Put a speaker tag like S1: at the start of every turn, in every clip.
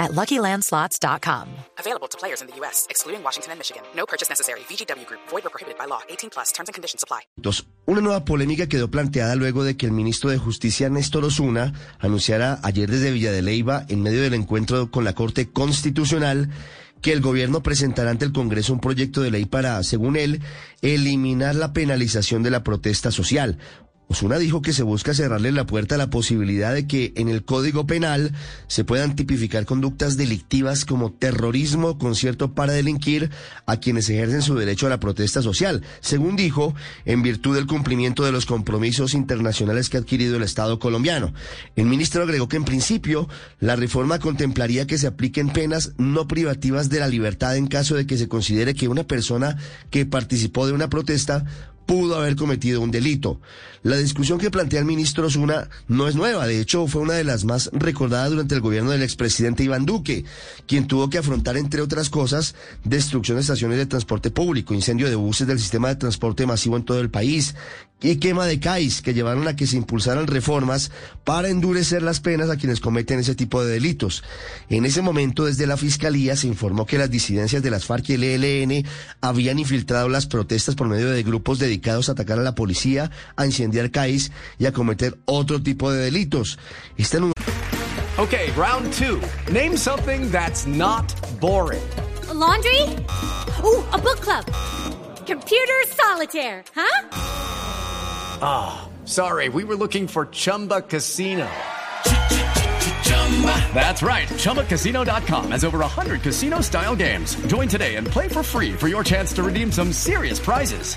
S1: at LuckyLandSlots.com.
S2: Available to players in the U.S., excluding Washington and Michigan. No purchase necessary. VGW Group. Void or prohibited by law. 18 plus. Terms and conditions apply.
S3: Dos. Una nueva polémica quedó planteada luego de que el ministro de Justicia, Néstor Osuna, anunciara ayer desde Villa de Leyva, en medio del encuentro con la Corte Constitucional, que el gobierno presentará ante el Congreso un proyecto de ley para, según él, eliminar la penalización de la protesta social. Osuna dijo que se busca cerrarle la puerta a la posibilidad de que en el Código Penal se puedan tipificar conductas delictivas como terrorismo, concierto para delinquir a quienes ejercen su derecho a la protesta social, según dijo, en virtud del cumplimiento de los compromisos internacionales que ha adquirido el Estado colombiano. El ministro agregó que en principio la reforma contemplaría que se apliquen penas no privativas de la libertad en caso de que se considere que una persona que participó de una protesta pudo haber cometido un delito. La discusión que plantea el ministro Osuna no es nueva, de hecho fue una de las más recordadas durante el gobierno del expresidente Iván Duque, quien tuvo que afrontar, entre otras cosas, destrucción de estaciones de transporte público, incendio de buses del sistema de transporte masivo en todo el país y quema de CAIS, que llevaron a que se impulsaran reformas para endurecer las penas a quienes cometen ese tipo de delitos. En ese momento, desde la Fiscalía se informó que las disidencias de las FARC y el ELN habían infiltrado las protestas por medio de grupos dedicados a atacar a la policía, a incendiar CAIS y a cometer otro tipo de delitos. Este
S4: Okay, round two. Name something that's not boring.
S5: A laundry? Ooh, a book club. Computer solitaire, huh?
S4: Ah, oh, sorry, we were looking for Chumba Casino. That's right. ChumbaCasino.com has over 100 casino style games. Join today and play for free for your chance to redeem some serious prizes.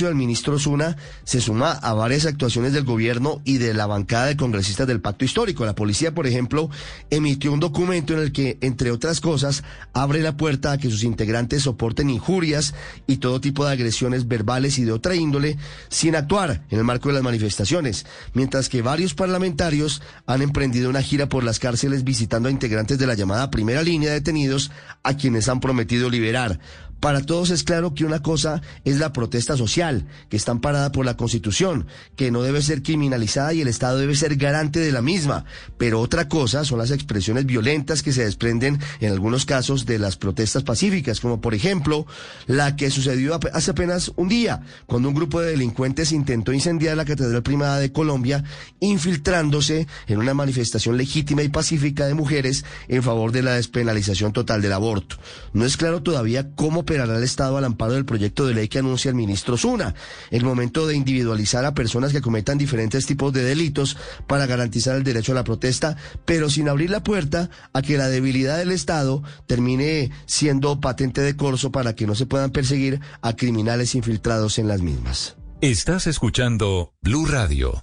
S3: El ministro Zuna se suma a varias actuaciones del gobierno y de la bancada de congresistas del Pacto Histórico. La policía, por ejemplo, emitió un documento en el que, entre otras cosas, abre la puerta a que sus integrantes soporten injurias y todo tipo de agresiones verbales y de otra índole sin actuar en el marco de las manifestaciones, mientras que varios parlamentarios han emprendido una gira por las cárceles visitando a integrantes de la llamada primera línea de detenidos a quienes han prometido liberar. Para todos es claro que una cosa es la protesta social, que está amparada por la Constitución, que no debe ser criminalizada y el Estado debe ser garante de la misma. Pero otra cosa son las expresiones violentas que se desprenden en algunos casos de las protestas pacíficas, como por ejemplo la que sucedió hace apenas un día, cuando un grupo de delincuentes intentó incendiar la Catedral Primada de Colombia, infiltrándose en una manifestación legítima y pacífica de mujeres en favor de la despenalización total del aborto. No es claro todavía cómo operará el Estado al amparo del proyecto de ley que anuncia el ministro Zuna. El momento de individualizar a personas que cometan diferentes tipos de delitos para garantizar el derecho a la protesta, pero sin abrir la puerta a que la debilidad del Estado termine siendo patente de corso para que no se puedan perseguir a criminales infiltrados en las mismas.
S6: Estás escuchando Blue Radio.